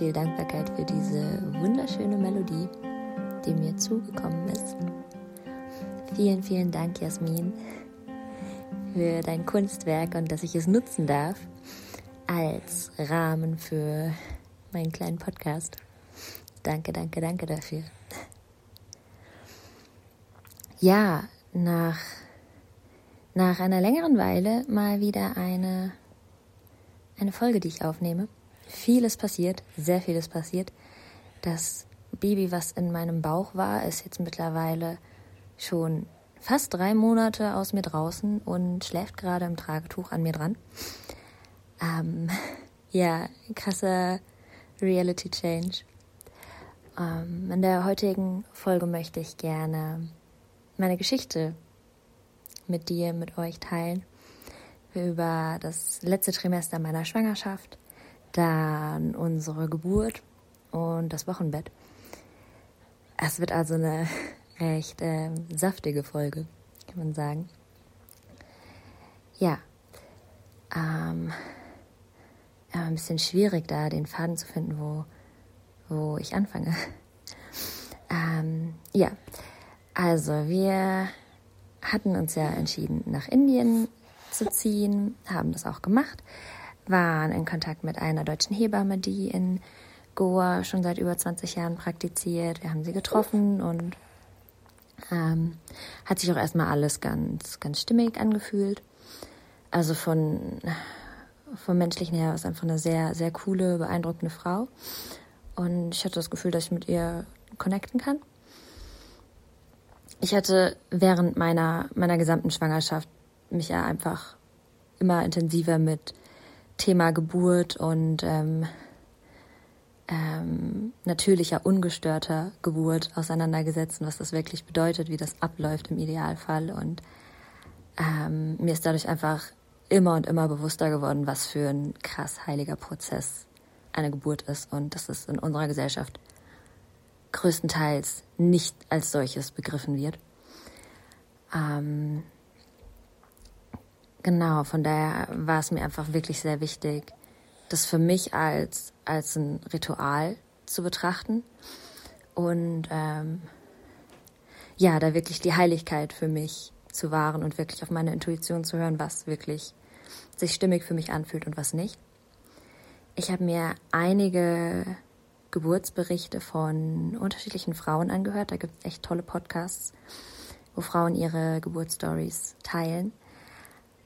viel Dankbarkeit für diese wunderschöne Melodie, die mir zugekommen ist. Vielen, vielen Dank, Jasmin, für dein Kunstwerk und dass ich es nutzen darf als Rahmen für meinen kleinen Podcast. Danke, danke, danke dafür. Ja, nach, nach einer längeren Weile mal wieder eine, eine Folge, die ich aufnehme. Vieles passiert, sehr vieles passiert. Das Baby, was in meinem Bauch war, ist jetzt mittlerweile schon fast drei Monate aus mir draußen und schläft gerade im Tragetuch an mir dran. Ähm, ja, krasser Reality Change. Ähm, in der heutigen Folge möchte ich gerne meine Geschichte mit dir, mit euch teilen. Über das letzte Trimester meiner Schwangerschaft, dann unsere Geburt und das Wochenbett. Es wird also eine recht äh, saftige Folge, kann man sagen. Ja, ähm, ja, ein bisschen schwierig, da den Faden zu finden, wo, wo ich anfange. ähm, ja, also wir hatten uns ja entschieden, nach Indien zu ziehen, haben das auch gemacht, waren in Kontakt mit einer deutschen Hebamme, die in Goa schon seit über 20 Jahren praktiziert. Wir haben sie getroffen und ähm, hat sich auch erstmal alles ganz, ganz stimmig angefühlt. Also von vom menschlichen her ist einfach eine sehr, sehr coole, beeindruckende Frau. Und ich hatte das Gefühl, dass ich mit ihr connecten kann. Ich hatte während meiner, meiner gesamten Schwangerschaft mich ja einfach immer intensiver mit Thema Geburt und ähm, ähm, natürlicher, ungestörter Geburt auseinandergesetzt und was das wirklich bedeutet, wie das abläuft im Idealfall. Und ähm, mir ist dadurch einfach immer und immer bewusster geworden, was für ein krass heiliger Prozess eine Geburt ist und dass es in unserer Gesellschaft größtenteils nicht als solches begriffen wird. Ähm, genau, von daher war es mir einfach wirklich sehr wichtig, das für mich als, als ein Ritual zu betrachten und ähm, ja, da wirklich die Heiligkeit für mich zu wahren und wirklich auf meine Intuition zu hören, was wirklich sich stimmig für mich anfühlt und was nicht. Ich habe mir einige Geburtsberichte von unterschiedlichen Frauen angehört. Da gibt es echt tolle Podcasts, wo Frauen ihre Geburtsstories teilen.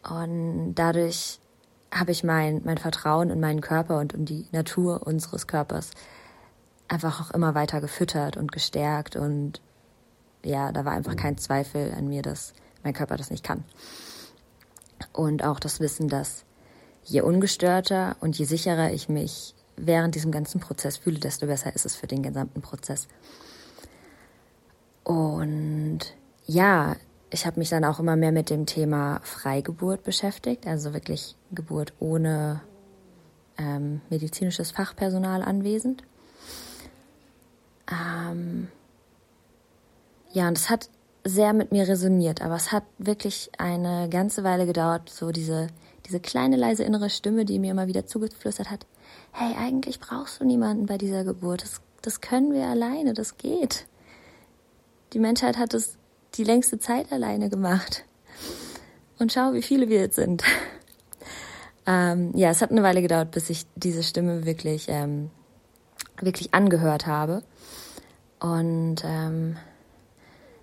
Und dadurch habe ich mein, mein Vertrauen in meinen Körper und in die Natur unseres Körpers einfach auch immer weiter gefüttert und gestärkt. Und ja, da war einfach kein Zweifel an mir, dass mein Körper das nicht kann. Und auch das Wissen, dass je ungestörter und je sicherer ich mich während diesem ganzen Prozess fühle, desto besser ist es für den gesamten Prozess. Und ja, ich habe mich dann auch immer mehr mit dem Thema Freigeburt beschäftigt, also wirklich Geburt ohne ähm, medizinisches Fachpersonal anwesend. Ähm, ja, und es hat sehr mit mir resoniert, aber es hat wirklich eine ganze Weile gedauert, so diese, diese kleine leise innere Stimme, die mir immer wieder zugeflüstert hat, hey, eigentlich brauchst du niemanden bei dieser Geburt, das, das können wir alleine, das geht. Die Menschheit hat es die längste Zeit alleine gemacht. Und schau, wie viele wir jetzt sind. ähm, ja, es hat eine Weile gedauert, bis ich diese Stimme wirklich, ähm, wirklich angehört habe. Und ähm,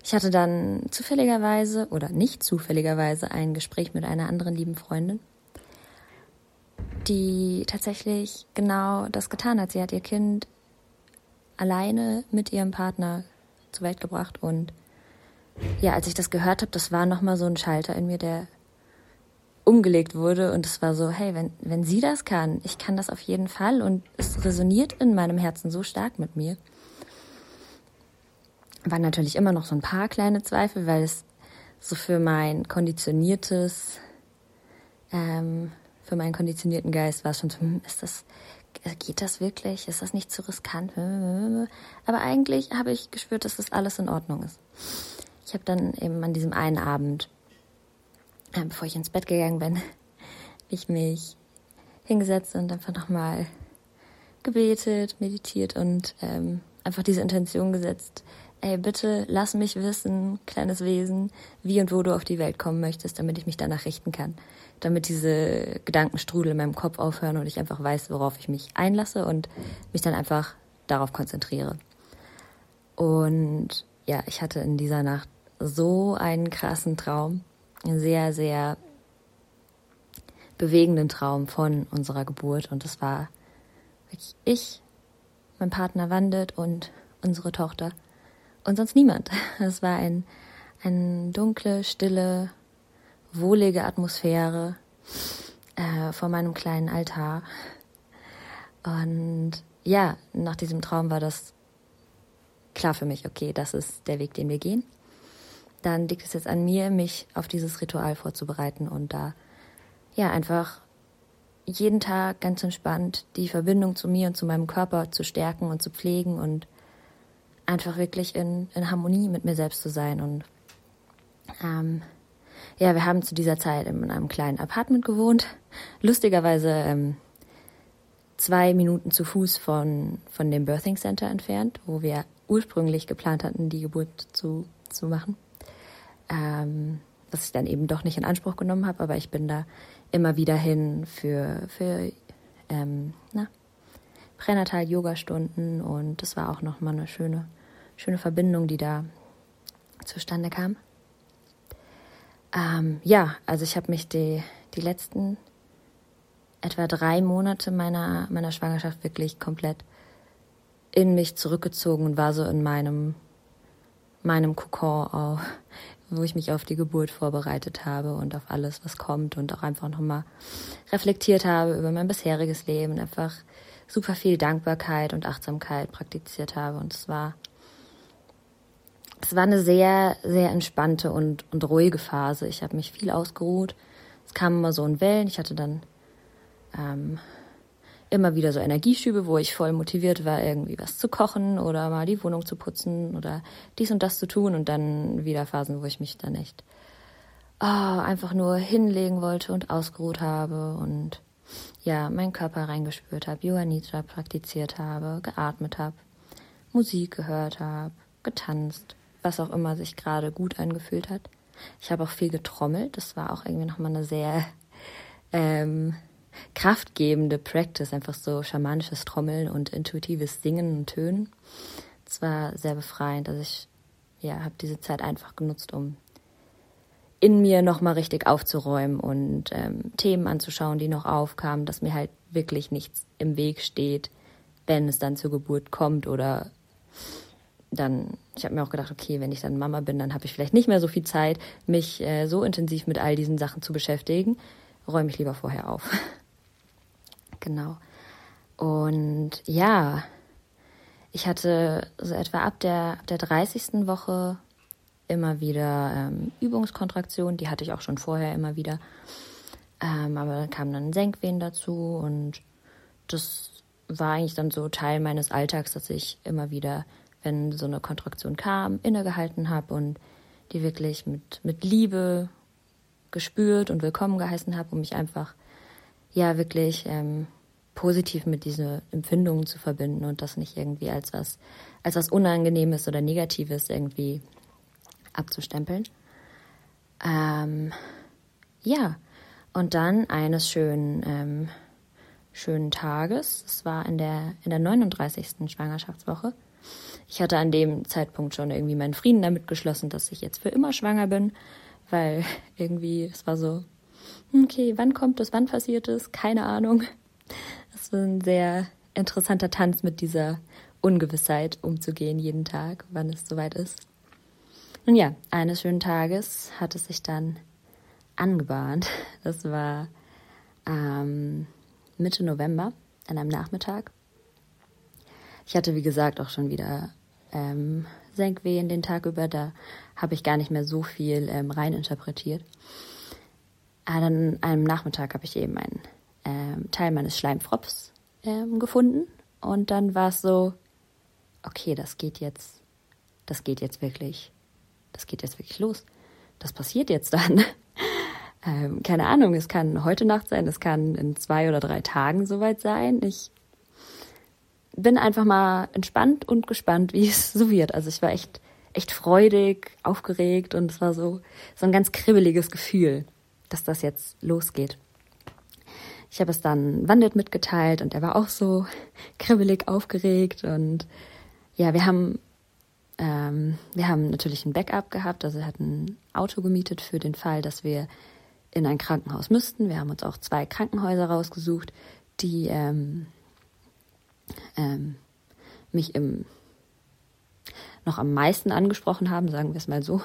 ich hatte dann zufälligerweise oder nicht zufälligerweise ein Gespräch mit einer anderen lieben Freundin, die tatsächlich genau das getan hat. Sie hat ihr Kind alleine mit ihrem Partner zur Welt gebracht und ja, als ich das gehört habe, das war nochmal so ein Schalter in mir, der umgelegt wurde und es war so, hey, wenn, wenn sie das kann, ich kann das auf jeden Fall und es resoniert in meinem Herzen so stark mit mir waren natürlich immer noch so ein paar kleine Zweifel, weil es so für mein konditioniertes, ähm, für meinen konditionierten Geist war es schon so, hm, ist das, geht das wirklich? Ist das nicht zu riskant? Aber eigentlich habe ich gespürt, dass das alles in Ordnung ist. Ich habe dann eben an diesem einen Abend, äh, bevor ich ins Bett gegangen bin, ich mich hingesetzt und einfach nochmal gebetet, meditiert und ähm, einfach diese Intention gesetzt, ey, bitte lass mich wissen, kleines Wesen, wie und wo du auf die Welt kommen möchtest, damit ich mich danach richten kann. Damit diese Gedankenstrudel in meinem Kopf aufhören und ich einfach weiß, worauf ich mich einlasse und mich dann einfach darauf konzentriere. Und ja, ich hatte in dieser Nacht so einen krassen Traum, einen sehr, sehr bewegenden Traum von unserer Geburt. Und das war wirklich ich, mein Partner Wandelt und unsere Tochter und sonst niemand. Es war ein, eine dunkle, stille, wohlige Atmosphäre äh, vor meinem kleinen Altar. Und ja, nach diesem Traum war das klar für mich, okay, das ist der Weg, den wir gehen. Dann liegt es jetzt an mir, mich auf dieses Ritual vorzubereiten und da ja einfach jeden Tag ganz entspannt die Verbindung zu mir und zu meinem Körper zu stärken und zu pflegen und einfach wirklich in, in Harmonie mit mir selbst zu sein. Und ähm, ja, wir haben zu dieser Zeit in einem kleinen Apartment gewohnt. Lustigerweise ähm, zwei Minuten zu Fuß von, von dem Birthing Center entfernt, wo wir ursprünglich geplant hatten, die Geburt zu, zu machen. Ähm, was ich dann eben doch nicht in Anspruch genommen habe, aber ich bin da immer wieder hin für, für ähm, na, Pränatal-Yoga-Stunden und das war auch nochmal eine schöne, schöne Verbindung, die da zustande kam. Ähm, ja, also ich habe mich die, die letzten etwa drei Monate meiner, meiner Schwangerschaft wirklich komplett in mich zurückgezogen und war so in meinem, meinem Kokon, auch, wo ich mich auf die Geburt vorbereitet habe und auf alles, was kommt und auch einfach nochmal reflektiert habe über mein bisheriges Leben, einfach super viel Dankbarkeit und Achtsamkeit praktiziert habe. Und es war, es war eine sehr, sehr entspannte und, und ruhige Phase. Ich habe mich viel ausgeruht. Es kam immer so in Wellen. Ich hatte dann ähm, immer wieder so Energieschübe, wo ich voll motiviert war, irgendwie was zu kochen oder mal die Wohnung zu putzen oder dies und das zu tun. Und dann wieder Phasen, wo ich mich dann echt oh, einfach nur hinlegen wollte und ausgeruht habe und ja, meinen Körper reingespürt habe, Yoga Nidra praktiziert habe, geatmet habe, Musik gehört habe, getanzt, was auch immer sich gerade gut angefühlt hat. Ich habe auch viel getrommelt. Das war auch irgendwie nochmal eine sehr ähm, kraftgebende Practice, einfach so schamanisches Trommeln und intuitives Singen und Tönen. Das war sehr befreiend. Also ich ja, habe diese Zeit einfach genutzt, um in mir nochmal richtig aufzuräumen und ähm, Themen anzuschauen, die noch aufkamen, dass mir halt wirklich nichts im Weg steht, wenn es dann zur Geburt kommt oder dann, ich habe mir auch gedacht, okay, wenn ich dann Mama bin, dann habe ich vielleicht nicht mehr so viel Zeit, mich äh, so intensiv mit all diesen Sachen zu beschäftigen. Räume ich lieber vorher auf. genau. Und ja, ich hatte so etwa ab der, ab der 30. Woche immer wieder ähm, Übungskontraktionen, die hatte ich auch schon vorher immer wieder. Ähm, aber dann kamen dann Senkwehen dazu und das war eigentlich dann so Teil meines Alltags, dass ich immer wieder, wenn so eine Kontraktion kam, innegehalten habe und die wirklich mit, mit Liebe gespürt und willkommen geheißen habe, um mich einfach ja wirklich ähm, positiv mit diesen Empfindungen zu verbinden und das nicht irgendwie als was als was Unangenehmes oder Negatives irgendwie abzustempeln. Ähm, ja, und dann eines schönen, ähm, schönen Tages, es war in der, in der 39. Schwangerschaftswoche. Ich hatte an dem Zeitpunkt schon irgendwie meinen Frieden damit geschlossen, dass ich jetzt für immer schwanger bin, weil irgendwie es war so, okay, wann kommt es, wann passiert es, keine Ahnung. Es war ein sehr interessanter Tanz mit dieser Ungewissheit umzugehen jeden Tag, wann es soweit ist. Nun ja, eines schönen Tages hat es sich dann angebahnt. Das war ähm, Mitte November an einem Nachmittag. Ich hatte, wie gesagt, auch schon wieder ähm, Senkwehen den Tag über. Da habe ich gar nicht mehr so viel ähm, reininterpretiert. Dann an einem Nachmittag habe ich eben einen, ähm, Teil meines Schleimfropps ähm, gefunden. Und dann war es so, okay, das geht jetzt, das geht jetzt wirklich, das geht jetzt wirklich los. Das passiert jetzt dann. ähm, keine Ahnung, es kann heute Nacht sein, es kann in zwei oder drei Tagen soweit sein. Ich bin einfach mal entspannt und gespannt, wie es so wird. Also ich war echt, echt freudig, aufgeregt und es war so, so ein ganz kribbeliges Gefühl, dass das jetzt losgeht. Ich habe es dann Wandelt mitgeteilt und er war auch so kribbelig aufgeregt und ja, wir haben ähm, wir haben natürlich ein Backup gehabt, also er hat ein Auto gemietet für den Fall, dass wir in ein Krankenhaus müssten. Wir haben uns auch zwei Krankenhäuser rausgesucht, die ähm, ähm, mich im noch am meisten angesprochen haben, sagen wir es mal so.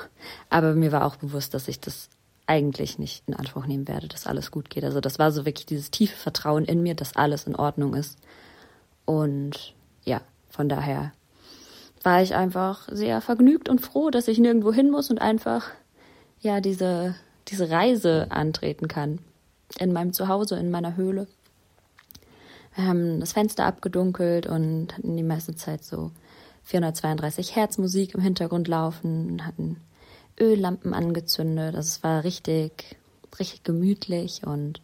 Aber mir war auch bewusst, dass ich das eigentlich nicht in Anspruch nehmen werde, dass alles gut geht. Also das war so wirklich dieses tiefe Vertrauen in mir, dass alles in Ordnung ist. Und ja, von daher war ich einfach sehr vergnügt und froh, dass ich nirgendwo hin muss und einfach ja diese diese Reise antreten kann in meinem Zuhause, in meiner Höhle. Wir haben das Fenster abgedunkelt und hatten die meiste Zeit so 432 Hertz Musik im Hintergrund laufen, hatten Öllampen angezündet. Also es war richtig, richtig gemütlich und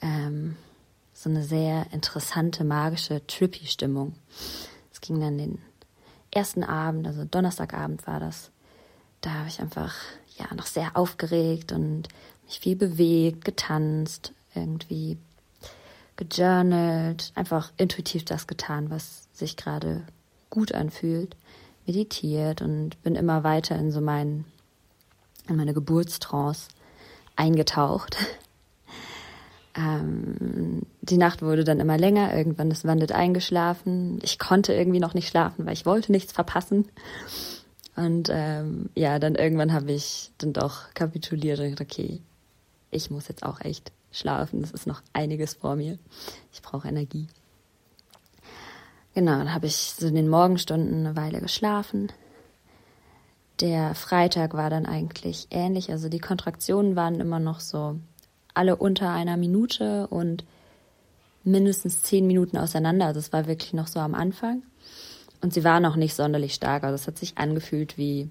ähm, so eine sehr interessante, magische, trippy Stimmung. Es ging dann den ersten Abend, also Donnerstagabend war das. Da habe ich einfach ja noch sehr aufgeregt und mich viel bewegt, getanzt, irgendwie gejournalt, einfach intuitiv das getan, was sich gerade gut anfühlt, meditiert und bin immer weiter in so meinen, in meine Geburtstrance eingetaucht. ähm, die Nacht wurde dann immer länger, irgendwann ist Wandit eingeschlafen. Ich konnte irgendwie noch nicht schlafen, weil ich wollte nichts verpassen. Und ähm, ja, dann irgendwann habe ich dann doch kapituliert und gedacht, okay, ich muss jetzt auch echt schlafen. Es ist noch einiges vor mir. Ich brauche Energie. Genau, dann habe ich so in den Morgenstunden eine Weile geschlafen. Der Freitag war dann eigentlich ähnlich. Also die Kontraktionen waren immer noch so alle unter einer Minute und mindestens zehn Minuten auseinander. Also es war wirklich noch so am Anfang. Und sie war noch nicht sonderlich stark. Also es hat sich angefühlt wie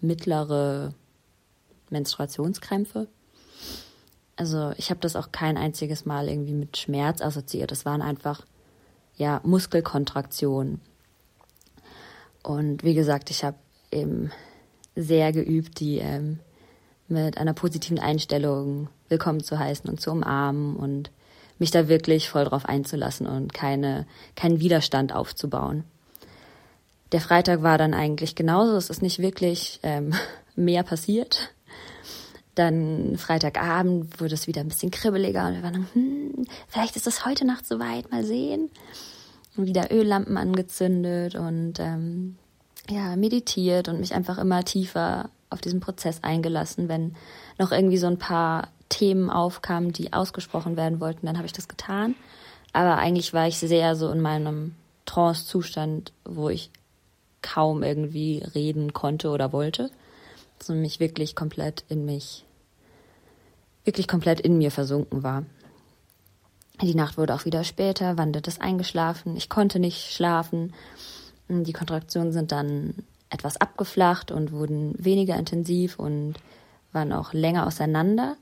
mittlere Menstruationskrämpfe. Also ich habe das auch kein einziges Mal irgendwie mit Schmerz assoziiert. Das waren einfach ja Muskelkontraktionen. Und wie gesagt, ich habe eben sehr geübt, die ähm, mit einer positiven Einstellung willkommen zu heißen und zu umarmen und mich da wirklich voll drauf einzulassen und keine, keinen Widerstand aufzubauen. Der Freitag war dann eigentlich genauso. Es ist nicht wirklich ähm, mehr passiert. Dann Freitagabend wurde es wieder ein bisschen kribbeliger und wir waren hm, vielleicht ist es heute Nacht soweit, mal sehen. Wieder Öllampen angezündet und ähm, ja, meditiert und mich einfach immer tiefer auf diesen Prozess eingelassen. Wenn noch irgendwie so ein paar Themen aufkamen, die ausgesprochen werden wollten, dann habe ich das getan. Aber eigentlich war ich sehr so in meinem Trance-Zustand, wo ich kaum irgendwie reden konnte oder wollte, sondern mich wirklich komplett in mich wirklich komplett in mir versunken war. Die Nacht wurde auch wieder später, Wandert ist eingeschlafen, ich konnte nicht schlafen. Die Kontraktionen sind dann etwas abgeflacht und wurden weniger intensiv und waren auch länger auseinander.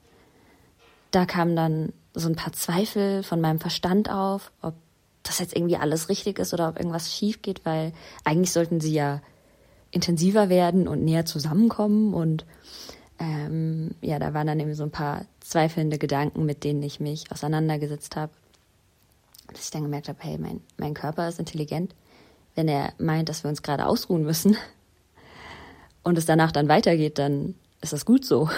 Da kamen dann so ein paar Zweifel von meinem Verstand auf, ob das jetzt irgendwie alles richtig ist oder ob irgendwas schief geht, weil eigentlich sollten sie ja intensiver werden und näher zusammenkommen und ähm, ja, da waren dann eben so ein paar zweifelnde Gedanken, mit denen ich mich auseinandergesetzt habe. Dass ich dann gemerkt habe, hey, mein, mein Körper ist intelligent. Wenn er meint, dass wir uns gerade ausruhen müssen und es danach dann weitergeht, dann ist das gut so.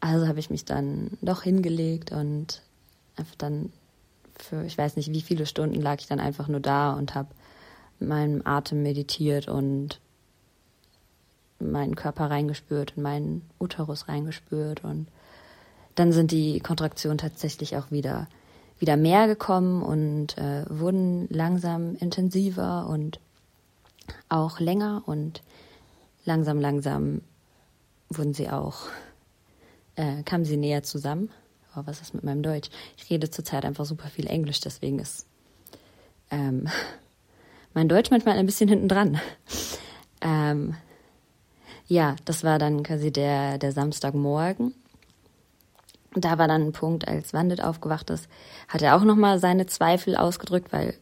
Also habe ich mich dann doch hingelegt und einfach dann für, ich weiß nicht wie viele Stunden lag ich dann einfach nur da und habe meinem Atem meditiert und meinen Körper reingespürt, in meinen Uterus reingespürt und dann sind die Kontraktionen tatsächlich auch wieder wieder mehr gekommen und äh, wurden langsam intensiver und auch länger und langsam langsam wurden sie auch äh, kamen sie näher zusammen. Oh, was ist mit meinem Deutsch? Ich rede zurzeit einfach super viel Englisch, deswegen ist ähm, mein Deutsch manchmal ein bisschen hinten dran. Ähm, ja, das war dann quasi der, der Samstagmorgen. Da war dann ein Punkt, als Wandit aufgewacht ist, hat er auch nochmal seine Zweifel ausgedrückt, weil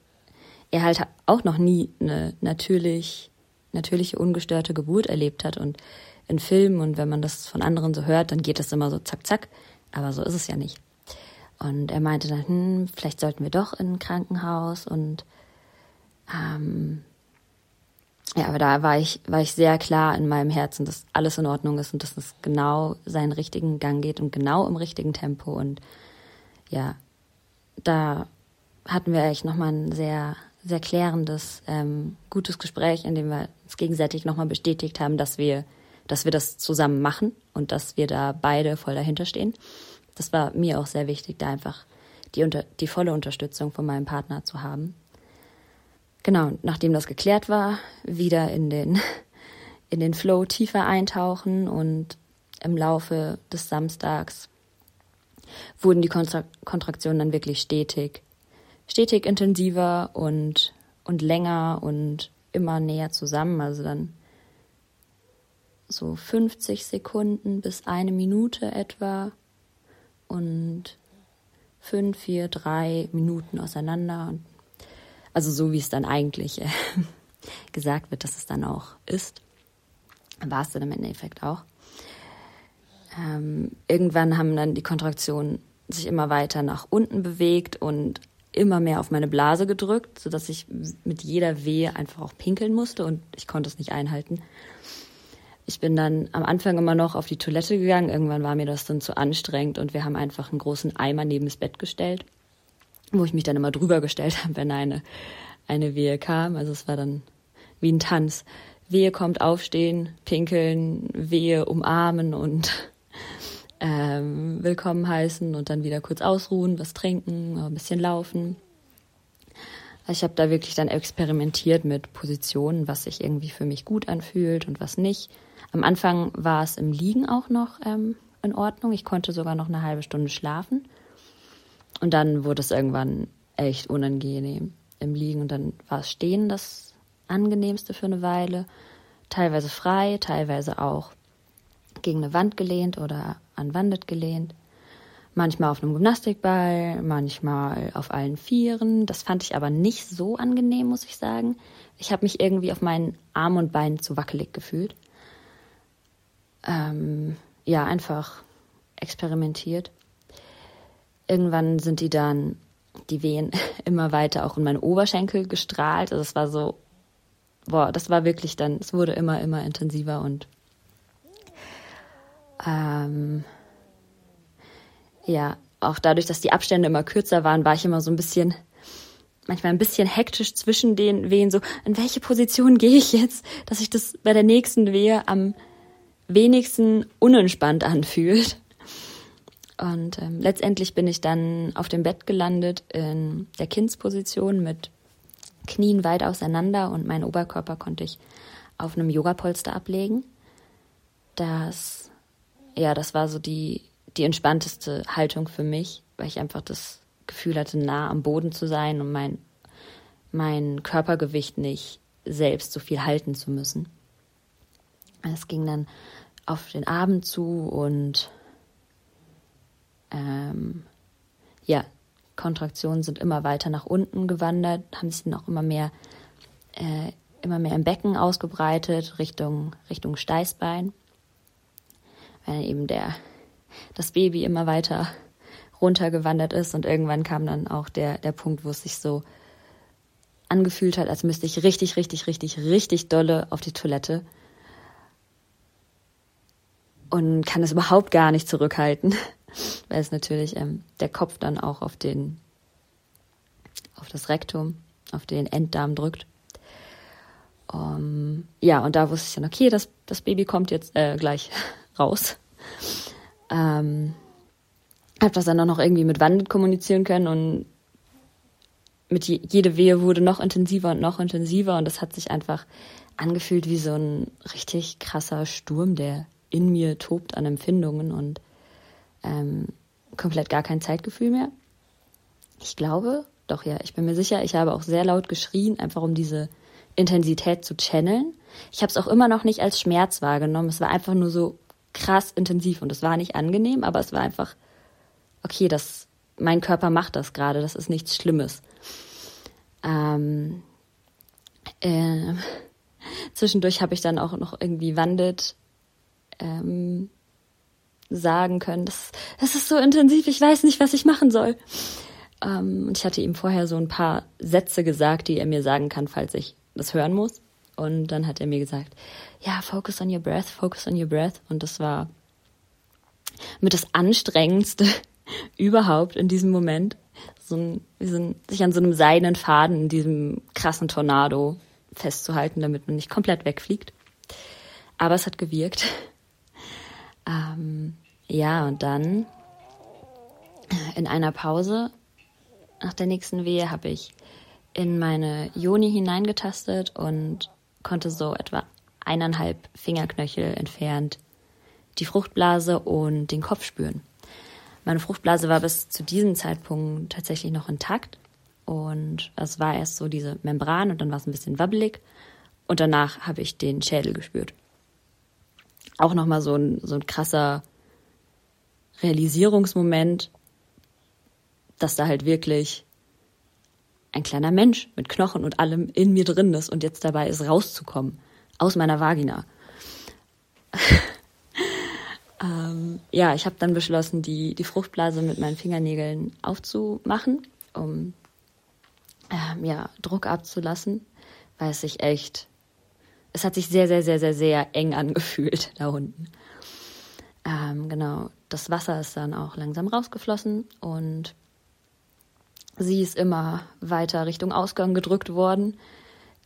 er halt auch noch nie eine natürlich, natürliche, ungestörte Geburt erlebt hat. Und in Filmen und wenn man das von anderen so hört, dann geht das immer so zack, zack. Aber so ist es ja nicht. Und er meinte dann, hm, vielleicht sollten wir doch in ein Krankenhaus und ähm, ja, aber da war ich, war ich sehr klar in meinem Herzen, dass alles in Ordnung ist und dass es genau seinen richtigen Gang geht und genau im richtigen Tempo. Und ja, da hatten wir eigentlich nochmal ein sehr, sehr klärendes, ähm, gutes Gespräch, in dem wir uns gegenseitig nochmal bestätigt haben, dass wir, dass wir das zusammen machen und dass wir da beide voll dahinter stehen. Das war mir auch sehr wichtig, da einfach die, unter, die volle Unterstützung von meinem Partner zu haben. Genau, nachdem das geklärt war, wieder in den, in den Flow tiefer eintauchen und im Laufe des Samstags wurden die Kontra Kontraktionen dann wirklich stetig, stetig intensiver und, und länger und immer näher zusammen. Also dann so 50 Sekunden bis eine Minute etwa und fünf, vier, drei Minuten auseinander und also so wie es dann eigentlich äh, gesagt wird, dass es dann auch ist. War es dann im Endeffekt auch. Ähm, irgendwann haben dann die Kontraktionen sich immer weiter nach unten bewegt und immer mehr auf meine Blase gedrückt, sodass ich mit jeder Wehe einfach auch pinkeln musste und ich konnte es nicht einhalten. Ich bin dann am Anfang immer noch auf die Toilette gegangen. Irgendwann war mir das dann zu anstrengend und wir haben einfach einen großen Eimer neben das Bett gestellt wo ich mich dann immer drüber gestellt habe, wenn eine, eine Wehe kam. Also es war dann wie ein Tanz. Wehe kommt aufstehen, pinkeln, Wehe umarmen und ähm, willkommen heißen und dann wieder kurz ausruhen, was trinken, ein bisschen laufen. Also ich habe da wirklich dann experimentiert mit Positionen, was sich irgendwie für mich gut anfühlt und was nicht. Am Anfang war es im Liegen auch noch ähm, in Ordnung. Ich konnte sogar noch eine halbe Stunde schlafen. Und dann wurde es irgendwann echt unangenehm im Liegen und dann war es Stehen das angenehmste für eine Weile. Teilweise frei, teilweise auch gegen eine Wand gelehnt oder an Wandet gelehnt. Manchmal auf einem Gymnastikball, manchmal auf allen Vieren. Das fand ich aber nicht so angenehm, muss ich sagen. Ich habe mich irgendwie auf meinen Armen und Beinen zu wackelig gefühlt. Ähm, ja, einfach experimentiert irgendwann sind die dann, die Wehen immer weiter auch in meine Oberschenkel gestrahlt. Also es war so, boah, das war wirklich dann, es wurde immer, immer intensiver und ähm, ja, auch dadurch, dass die Abstände immer kürzer waren, war ich immer so ein bisschen, manchmal ein bisschen hektisch zwischen den Wehen, so, in welche Position gehe ich jetzt, dass sich das bei der nächsten Wehe am wenigsten unentspannt anfühlt. Und ähm, letztendlich bin ich dann auf dem Bett gelandet in der Kindsposition mit Knien weit auseinander und meinen Oberkörper konnte ich auf einem Yogapolster ablegen. Das, ja, das war so die, die entspannteste Haltung für mich, weil ich einfach das Gefühl hatte, nah am Boden zu sein und mein, mein Körpergewicht nicht selbst so viel halten zu müssen. Es ging dann auf den Abend zu und ähm, ja, Kontraktionen sind immer weiter nach unten gewandert, haben sich dann auch immer mehr, äh, immer mehr im Becken ausgebreitet, Richtung, Richtung Steißbein. Weil eben der, das Baby immer weiter runtergewandert ist und irgendwann kam dann auch der, der Punkt, wo es sich so angefühlt hat, als müsste ich richtig, richtig, richtig, richtig dolle auf die Toilette und kann es überhaupt gar nicht zurückhalten weil es natürlich ähm, der Kopf dann auch auf den, auf das Rektum, auf den Enddarm drückt. Um, ja, und da wusste ich dann, okay, das, das Baby kommt jetzt äh, gleich raus. Ähm, habe das dann auch noch irgendwie mit Wand kommunizieren können und mit je, jede Wehe wurde noch intensiver und noch intensiver und das hat sich einfach angefühlt wie so ein richtig krasser Sturm, der in mir tobt an Empfindungen und ähm, komplett gar kein Zeitgefühl mehr. Ich glaube, doch ja, ich bin mir sicher, ich habe auch sehr laut geschrien, einfach um diese Intensität zu channeln. Ich habe es auch immer noch nicht als Schmerz wahrgenommen. Es war einfach nur so krass intensiv und es war nicht angenehm, aber es war einfach, okay, das, mein Körper macht das gerade, das ist nichts Schlimmes. Ähm, äh, zwischendurch habe ich dann auch noch irgendwie Wandit ähm, sagen können, das, das ist so intensiv, ich weiß nicht, was ich machen soll. Ähm, und ich hatte ihm vorher so ein paar Sätze gesagt, die er mir sagen kann, falls ich das hören muss. Und dann hat er mir gesagt, ja, focus on your breath, focus on your breath. Und das war mit das Anstrengendste überhaupt in diesem Moment. So ein, so ein, sich an so einem seidenen Faden in diesem krassen Tornado festzuhalten, damit man nicht komplett wegfliegt. Aber es hat gewirkt. Ähm, ja, und dann in einer Pause nach der nächsten Wehe habe ich in meine Joni hineingetastet und konnte so etwa eineinhalb Fingerknöchel entfernt die Fruchtblase und den Kopf spüren. Meine Fruchtblase war bis zu diesem Zeitpunkt tatsächlich noch intakt und es war erst so diese Membran und dann war es ein bisschen wabbelig und danach habe ich den Schädel gespürt. Auch nochmal so ein, so ein krasser Realisierungsmoment, dass da halt wirklich ein kleiner Mensch mit Knochen und allem in mir drin ist und jetzt dabei ist, rauszukommen aus meiner Vagina. ähm, ja, ich habe dann beschlossen, die, die Fruchtblase mit meinen Fingernägeln aufzumachen, um ähm, ja, Druck abzulassen, weil es sich echt, es hat sich sehr, sehr, sehr, sehr, sehr eng angefühlt da unten. Ähm, genau, das Wasser ist dann auch langsam rausgeflossen und sie ist immer weiter Richtung Ausgang gedrückt worden.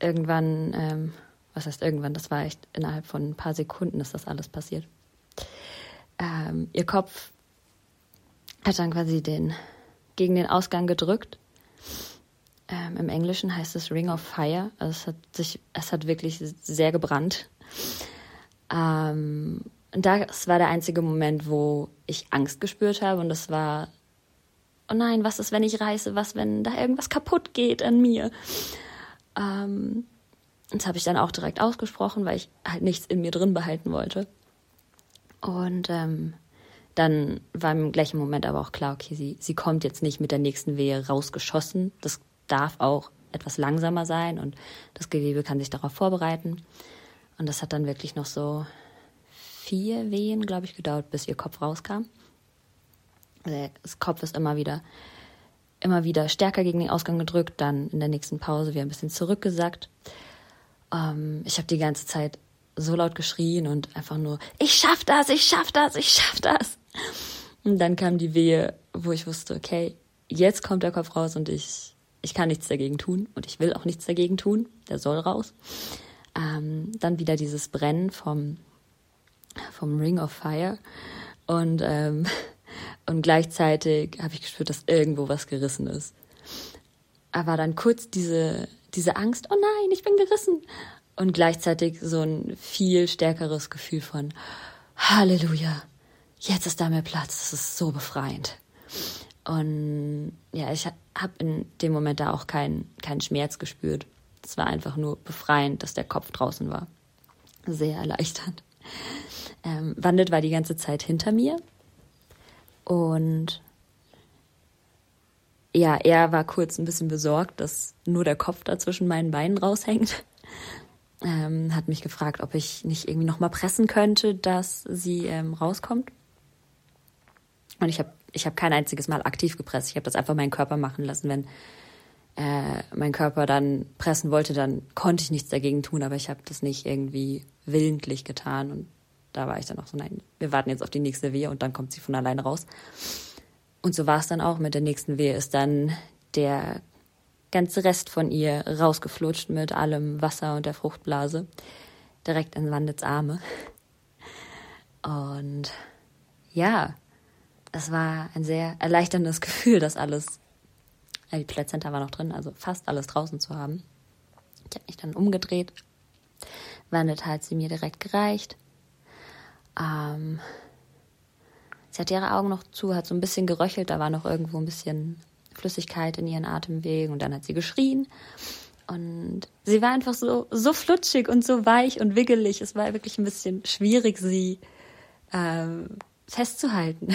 Irgendwann, ähm, was heißt irgendwann, das war echt innerhalb von ein paar Sekunden ist das alles passiert. Ähm, ihr Kopf hat dann quasi den, gegen den Ausgang gedrückt. Ähm, Im Englischen heißt es Ring of Fire. Also es hat sich, es hat wirklich sehr gebrannt. Ähm, und das war der einzige Moment, wo ich Angst gespürt habe. Und das war oh nein, was ist, wenn ich reiße, was, wenn da irgendwas kaputt geht an mir. Ähm, das habe ich dann auch direkt ausgesprochen, weil ich halt nichts in mir drin behalten wollte. Und ähm, dann war im gleichen Moment aber auch klar, okay, sie, sie kommt jetzt nicht mit der nächsten Wehe rausgeschossen. Das darf auch etwas langsamer sein und das Gewebe kann sich darauf vorbereiten. Und das hat dann wirklich noch so vier Wehen, glaube ich, gedauert, bis ihr Kopf rauskam. Das Kopf ist immer wieder, immer wieder stärker gegen den Ausgang gedrückt, dann in der nächsten Pause wieder ein bisschen zurückgesackt. Ähm, ich habe die ganze Zeit so laut geschrien und einfach nur, ich schaff das, ich schaff das, ich schaff das. Und dann kam die Wehe, wo ich wusste, okay, jetzt kommt der Kopf raus und ich, ich kann nichts dagegen tun und ich will auch nichts dagegen tun. Der soll raus. Ähm, dann wieder dieses Brennen vom, vom Ring of Fire und ähm, und gleichzeitig habe ich gespürt, dass irgendwo was gerissen ist. Aber dann kurz diese, diese Angst, oh nein, ich bin gerissen. Und gleichzeitig so ein viel stärkeres Gefühl von Halleluja, jetzt ist da mehr Platz, das ist so befreiend. Und ja, ich habe in dem Moment da auch keinen keinen Schmerz gespürt. Es war einfach nur befreiend, dass der Kopf draußen war. Sehr erleichternd. Ähm, Wandelt war die ganze Zeit hinter mir und ja, er war kurz ein bisschen besorgt, dass nur der Kopf da zwischen meinen Beinen raushängt. Ähm, hat mich gefragt, ob ich nicht irgendwie nochmal pressen könnte, dass sie ähm, rauskommt. Und ich habe ich hab kein einziges Mal aktiv gepresst. Ich habe das einfach meinen Körper machen lassen. Wenn äh, mein Körper dann pressen wollte, dann konnte ich nichts dagegen tun, aber ich habe das nicht irgendwie willentlich getan. Und da war ich dann auch so, nein, wir warten jetzt auf die nächste Wehe und dann kommt sie von alleine raus. Und so war es dann auch. Mit der nächsten Wehe ist dann der ganze Rest von ihr rausgeflutscht mit allem Wasser und der Fruchtblase direkt in Wandets Arme. Und ja, es war ein sehr erleichterndes Gefühl, das alles, die Plazenta war noch drin, also fast alles draußen zu haben. Ich habe mich dann umgedreht. Wandet hat sie mir direkt gereicht. Ähm, sie hatte ihre Augen noch zu, hat so ein bisschen geröchelt, da war noch irgendwo ein bisschen Flüssigkeit in ihren Atemwegen und dann hat sie geschrien. Und sie war einfach so, so flutschig und so weich und wiggelig. Es war wirklich ein bisschen schwierig, sie ähm, festzuhalten.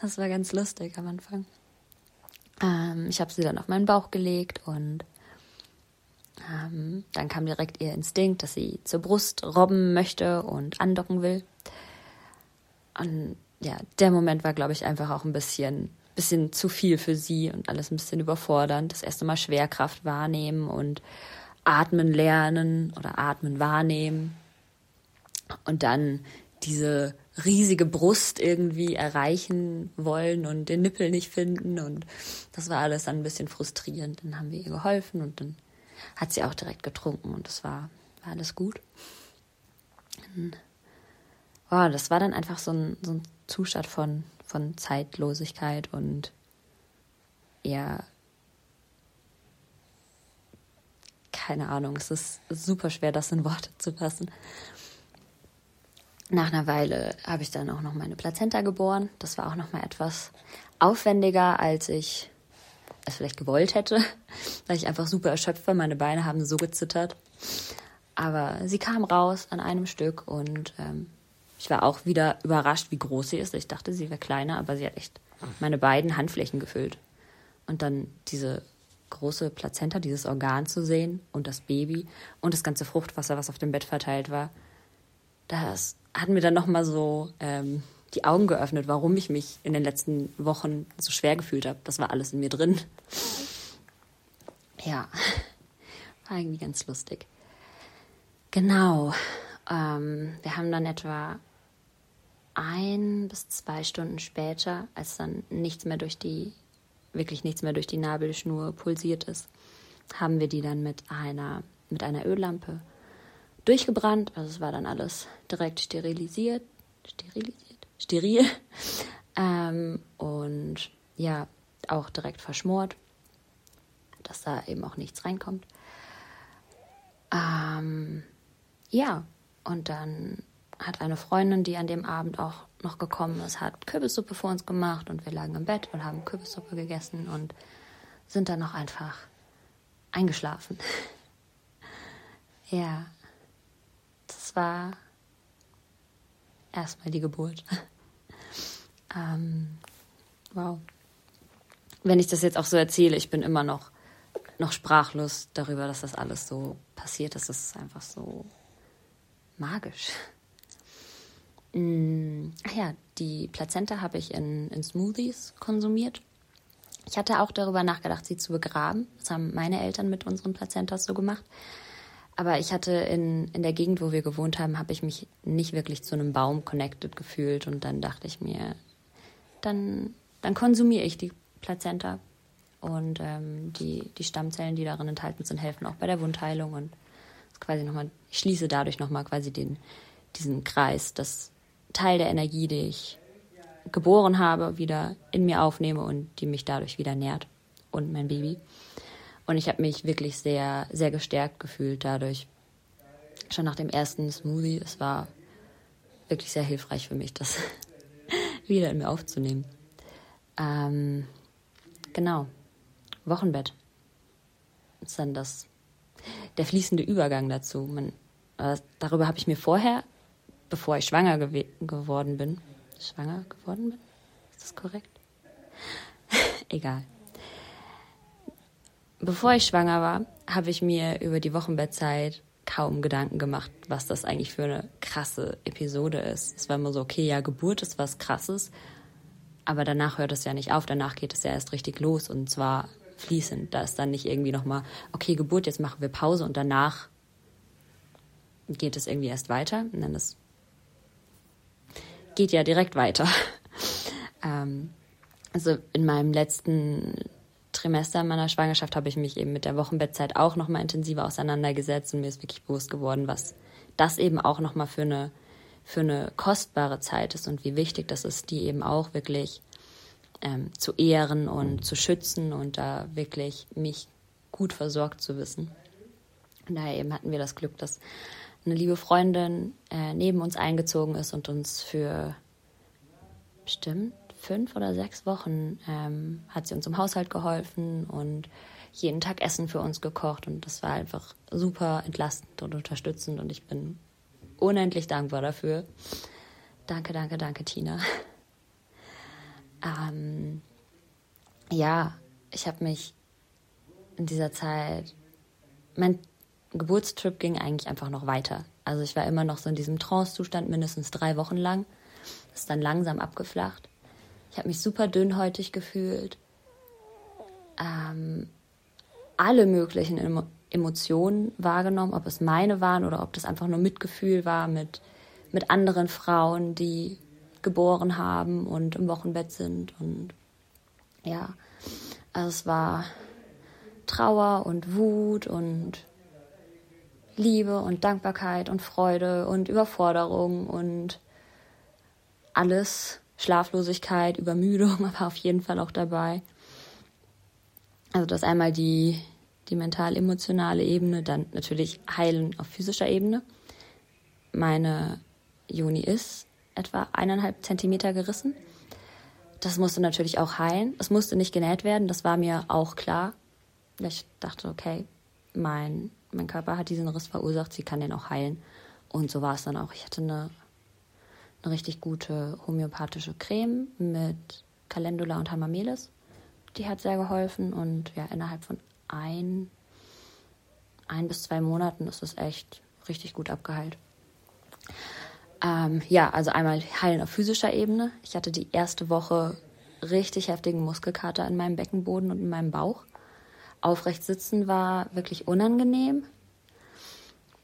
Das war ganz lustig am Anfang. Ähm, ich habe sie dann auf meinen Bauch gelegt und ähm, dann kam direkt ihr Instinkt, dass sie zur Brust robben möchte und andocken will. Und ja, der Moment war, glaube ich, einfach auch ein bisschen, bisschen zu viel für sie und alles ein bisschen überfordernd. Das erste Mal Schwerkraft wahrnehmen und atmen lernen oder atmen wahrnehmen. Und dann diese riesige Brust irgendwie erreichen wollen und den Nippel nicht finden. Und das war alles dann ein bisschen frustrierend. Dann haben wir ihr geholfen und dann hat sie auch direkt getrunken und das war, war alles gut. Oh, das war dann einfach so ein, so ein Zustand von, von Zeitlosigkeit und eher keine Ahnung, es ist super schwer, das in Worte zu fassen. Nach einer Weile habe ich dann auch noch meine Plazenta geboren. Das war auch noch mal etwas aufwendiger, als ich es vielleicht gewollt hätte, weil ich einfach super erschöpft war. Meine Beine haben so gezittert. Aber sie kam raus an einem Stück und ähm, ich war auch wieder überrascht, wie groß sie ist. Ich dachte, sie wäre kleiner, aber sie hat echt meine beiden Handflächen gefüllt. Und dann diese große Plazenta, dieses Organ zu sehen und das Baby und das ganze Fruchtwasser, was auf dem Bett verteilt war, das hat mir dann nochmal so ähm, die Augen geöffnet, warum ich mich in den letzten Wochen so schwer gefühlt habe. Das war alles in mir drin. Ja, war irgendwie ganz lustig. Genau. Ähm, wir haben dann etwa ein bis zwei Stunden später, als dann nichts mehr durch die, wirklich nichts mehr durch die Nabelschnur pulsiert ist, haben wir die dann mit einer, mit einer Öllampe durchgebrannt. Also es war dann alles direkt sterilisiert, sterilisiert, steril ähm, und ja, auch direkt verschmort, dass da eben auch nichts reinkommt. Ähm, ja, und dann hat eine Freundin, die an dem Abend auch noch gekommen ist, hat Kürbissuppe vor uns gemacht und wir lagen im Bett und haben Kürbissuppe gegessen und sind dann noch einfach eingeschlafen. ja, das war erstmal die Geburt. ähm, wow. Wenn ich das jetzt auch so erzähle, ich bin immer noch, noch sprachlos darüber, dass das alles so passiert ist. Das ist einfach so magisch. Mm, ach ja, die Plazenta habe ich in, in Smoothies konsumiert. Ich hatte auch darüber nachgedacht, sie zu begraben. Das haben meine Eltern mit unseren Plazentas so gemacht. Aber ich hatte in, in der Gegend, wo wir gewohnt haben, habe ich mich nicht wirklich zu einem Baum connected gefühlt. Und dann dachte ich mir, dann, dann konsumiere ich die Plazenta. Und ähm, die, die Stammzellen, die darin enthalten sind, helfen auch bei der Wundheilung. Und quasi nochmal, ich schließe dadurch nochmal quasi den, diesen Kreis, dass Teil der Energie, die ich geboren habe, wieder in mir aufnehme und die mich dadurch wieder nährt und mein Baby. Und ich habe mich wirklich sehr, sehr gestärkt gefühlt dadurch. Schon nach dem ersten Smoothie, es war wirklich sehr hilfreich für mich, das wieder in mir aufzunehmen. Ähm, genau, Wochenbett ist dann das, der fließende Übergang dazu. Man, äh, darüber habe ich mir vorher bevor ich schwanger gew geworden bin. Schwanger geworden bin? Ist das korrekt? Egal. Bevor ich schwanger war, habe ich mir über die Wochenbettzeit kaum Gedanken gemacht, was das eigentlich für eine krasse Episode ist. Es war immer so, okay, ja, Geburt ist was Krasses, aber danach hört es ja nicht auf, danach geht es ja erst richtig los und zwar fließend. Da ist dann nicht irgendwie nochmal, okay, Geburt, jetzt machen wir Pause und danach geht es irgendwie erst weiter. Und dann ist geht ja direkt weiter. ähm, also in meinem letzten Trimester meiner Schwangerschaft habe ich mich eben mit der Wochenbettzeit auch noch mal intensiver auseinandergesetzt und mir ist wirklich bewusst geworden, was das eben auch noch mal für eine für eine kostbare Zeit ist und wie wichtig das ist, die eben auch wirklich ähm, zu ehren und zu schützen und da wirklich mich gut versorgt zu wissen. Und daher eben hatten wir das Glück, dass eine liebe Freundin äh, neben uns eingezogen ist und uns für bestimmt fünf oder sechs Wochen ähm, hat sie uns im Haushalt geholfen und jeden Tag Essen für uns gekocht und das war einfach super entlastend und unterstützend und ich bin unendlich dankbar dafür. Danke, danke, danke, Tina. Ähm, ja, ich habe mich in dieser Zeit, mein Geburtstrip ging eigentlich einfach noch weiter. Also ich war immer noch so in diesem Trance-Zustand mindestens drei Wochen lang. Ist dann langsam abgeflacht. Ich habe mich super dünnhäutig gefühlt. Ähm, alle möglichen Emo Emotionen wahrgenommen, ob es meine waren oder ob das einfach nur Mitgefühl war mit, mit anderen Frauen, die geboren haben und im Wochenbett sind. Und ja, also es war Trauer und Wut und Liebe und Dankbarkeit und Freude und Überforderung und alles, Schlaflosigkeit, Übermüdung, aber auf jeden Fall auch dabei. Also das einmal die, die mental-emotionale Ebene, dann natürlich heilen auf physischer Ebene. Meine Juni ist etwa eineinhalb Zentimeter gerissen. Das musste natürlich auch heilen. Es musste nicht genäht werden, das war mir auch klar. Ich dachte, okay, mein, mein Körper hat diesen Riss verursacht, sie kann den auch heilen. Und so war es dann auch. Ich hatte eine, eine richtig gute homöopathische Creme mit Calendula und Hamamelis die hat sehr geholfen und ja, innerhalb von ein, ein bis zwei Monaten ist es echt richtig gut abgeheilt. Ähm, ja, also einmal heilen auf physischer Ebene. Ich hatte die erste Woche richtig heftigen Muskelkater in meinem Beckenboden und in meinem Bauch. Aufrecht sitzen war wirklich unangenehm.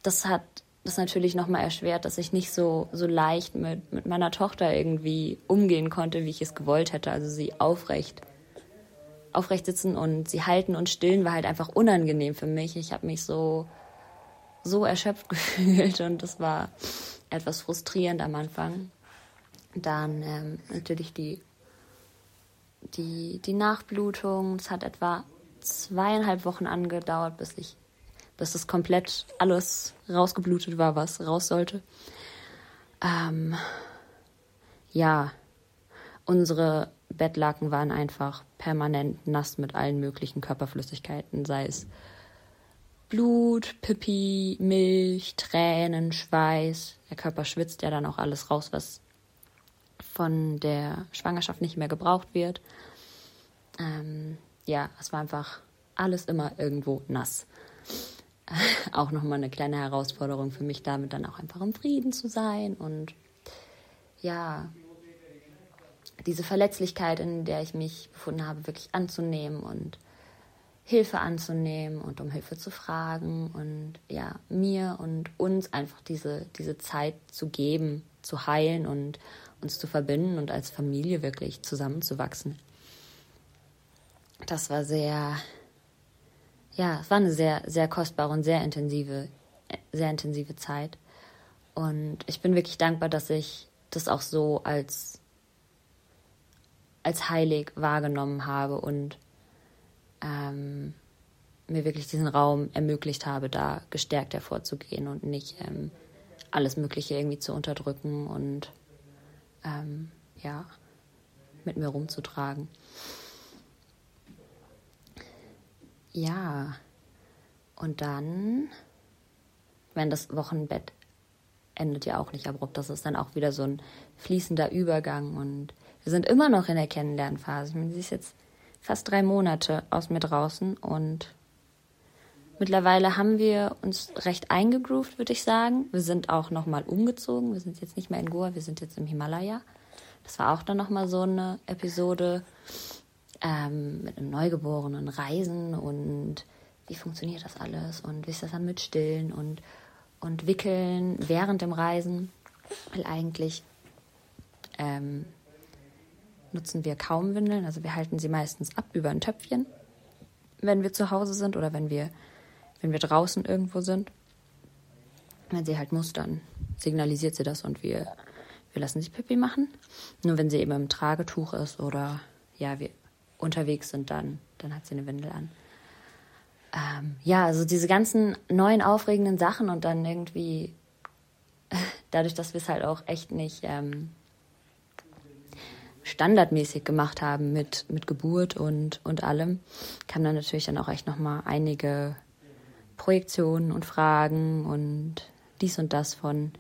Das hat das natürlich nochmal erschwert, dass ich nicht so, so leicht mit, mit meiner Tochter irgendwie umgehen konnte, wie ich es gewollt hätte. Also sie aufrecht aufrecht sitzen und sie halten und stillen war halt einfach unangenehm für mich. Ich habe mich so so erschöpft gefühlt und das war etwas frustrierend am Anfang. Dann ähm, natürlich die die die Nachblutung. Es hat etwa zweieinhalb Wochen angedauert, bis ich bis das komplett alles rausgeblutet war, was raus sollte. Ähm, ja, unsere Bettlaken waren einfach permanent nass mit allen möglichen Körperflüssigkeiten, sei es Blut, Pipi, Milch, Tränen, Schweiß. Der Körper schwitzt ja dann auch alles raus, was von der Schwangerschaft nicht mehr gebraucht wird. Ähm, ja, es war einfach alles immer irgendwo nass. auch nochmal eine kleine Herausforderung für mich, damit dann auch einfach im Frieden zu sein und ja, diese Verletzlichkeit, in der ich mich befunden habe, wirklich anzunehmen und Hilfe anzunehmen und um Hilfe zu fragen und ja, mir und uns einfach diese, diese Zeit zu geben, zu heilen und uns zu verbinden und als Familie wirklich zusammenzuwachsen. Das war sehr, ja, es war eine sehr, sehr kostbare und sehr intensive, sehr intensive Zeit. Und ich bin wirklich dankbar, dass ich das auch so als als heilig wahrgenommen habe und ähm, mir wirklich diesen Raum ermöglicht habe, da gestärkt hervorzugehen und nicht ähm, alles Mögliche irgendwie zu unterdrücken und ähm, ja, mit mir rumzutragen. Ja, und dann, wenn das Wochenbett endet ja auch nicht abrupt, das ist dann auch wieder so ein fließender Übergang und wir sind immer noch in der Kennenlernphase. Ich meine, sie ist jetzt fast drei Monate aus mir draußen und mittlerweile haben wir uns recht eingegroovt, würde ich sagen. Wir sind auch nochmal umgezogen. Wir sind jetzt nicht mehr in Goa, wir sind jetzt im Himalaya. Das war auch dann nochmal so eine Episode ähm, mit einem Neugeborenen, Reisen und wie funktioniert das alles und wie ist das dann mit Stillen und, und Wickeln während dem Reisen. Weil eigentlich ähm, nutzen wir kaum Windeln. Also wir halten sie meistens ab über ein Töpfchen, wenn wir zu Hause sind oder wenn wir, wenn wir draußen irgendwo sind. Wenn sie halt muss, dann signalisiert sie das und wir, wir lassen sie Pipi machen. Nur wenn sie eben im Tragetuch ist oder ja, wir unterwegs sind, dann, dann hat sie eine Windel an. Ähm, ja, also diese ganzen neuen aufregenden Sachen und dann irgendwie dadurch, dass wir es halt auch echt nicht ähm, standardmäßig gemacht haben mit, mit Geburt und, und allem, kamen dann natürlich dann auch echt nochmal einige Projektionen und Fragen und dies und das von,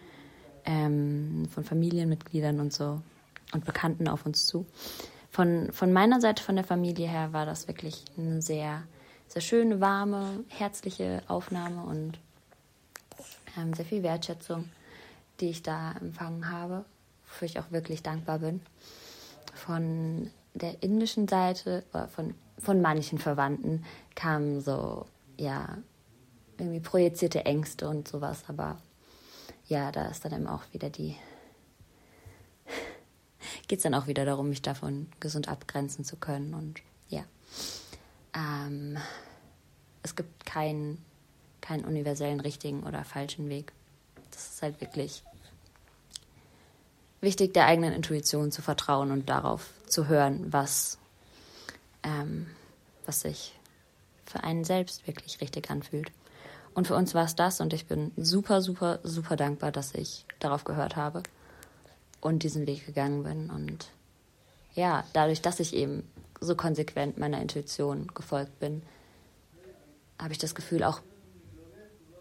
ähm, von Familienmitgliedern und so und Bekannten auf uns zu. Von, von meiner Seite, von der Familie her, war das wirklich eine sehr, sehr schöne, warme, herzliche Aufnahme und ähm, sehr viel Wertschätzung, die ich da empfangen habe, wofür ich auch wirklich dankbar bin. Von der indischen Seite, oder von, von manchen Verwandten kamen so, ja, irgendwie projizierte Ängste und sowas, aber ja, da ist dann eben auch wieder die, geht es dann auch wieder darum, mich davon gesund abgrenzen zu können und ja. Ähm, es gibt keinen keinen universellen richtigen oder falschen Weg. Das ist halt wirklich wichtig, der eigenen Intuition zu vertrauen und darauf zu hören, was, ähm, was sich für einen selbst wirklich richtig anfühlt. Und für uns war es das und ich bin super, super, super dankbar, dass ich darauf gehört habe und diesen Weg gegangen bin. Und ja, dadurch, dass ich eben so konsequent meiner Intuition gefolgt bin, habe ich das Gefühl, auch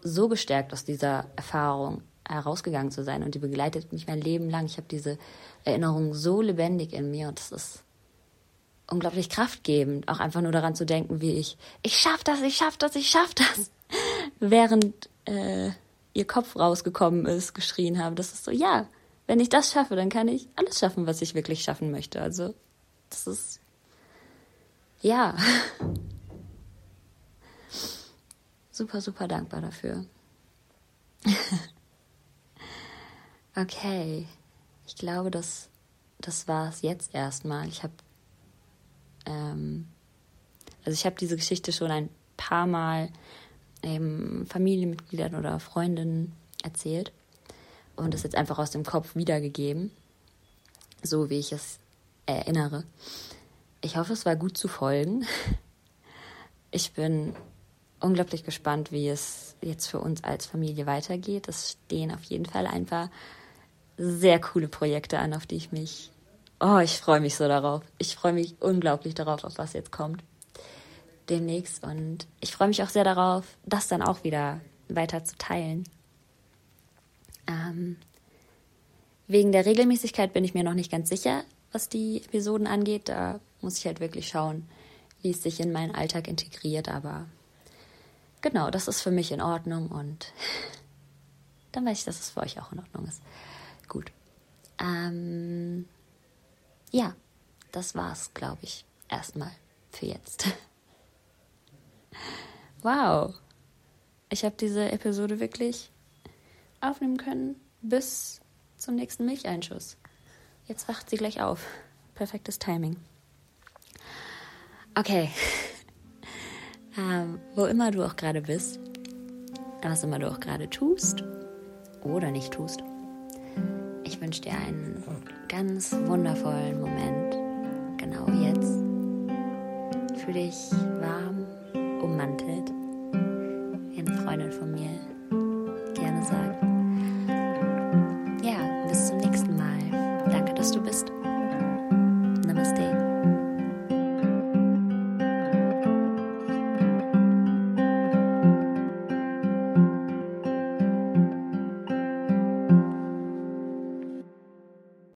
so bestärkt aus dieser Erfahrung herausgegangen zu sein und die begleitet mich mein Leben lang. Ich habe diese Erinnerung so lebendig in mir und das ist unglaublich kraftgebend, auch einfach nur daran zu denken, wie ich, ich schaff das, ich schaff das, ich schaff das, während äh, ihr Kopf rausgekommen ist, geschrien habe. Das ist so, ja, wenn ich das schaffe, dann kann ich alles schaffen, was ich wirklich schaffen möchte. Also, das ist, ja, super, super dankbar dafür. okay, ich glaube, das, das war es jetzt erstmal. Ich habe, ähm, also ich habe diese Geschichte schon ein paar Mal ähm, Familienmitgliedern oder Freundinnen erzählt und es jetzt einfach aus dem Kopf wiedergegeben, so wie ich es erinnere. Ich hoffe, es war gut zu folgen. Ich bin unglaublich gespannt, wie es jetzt für uns als Familie weitergeht. Es stehen auf jeden Fall ein paar sehr coole Projekte an, auf die ich mich. Oh, ich freue mich so darauf. Ich freue mich unglaublich darauf, auf was jetzt kommt. Demnächst. Und ich freue mich auch sehr darauf, das dann auch wieder weiter zu teilen. Ähm, wegen der Regelmäßigkeit bin ich mir noch nicht ganz sicher, was die Episoden angeht. Da muss ich halt wirklich schauen, wie es sich in meinen Alltag integriert. Aber genau, das ist für mich in Ordnung und dann weiß ich, dass es für euch auch in Ordnung ist. Gut. Ähm, ja, das war's, glaube ich, erstmal für jetzt. wow. Ich habe diese Episode wirklich aufnehmen können bis zum nächsten Milcheinschuss. Jetzt wacht sie gleich auf. Perfektes Timing. Okay. ähm, wo immer du auch gerade bist, was immer du auch gerade tust oder nicht tust, ich wünsche dir einen ganz wundervollen Moment, genau jetzt. Fühl dich warm, ummantelt, wie eine Freundin von mir gerne sagt.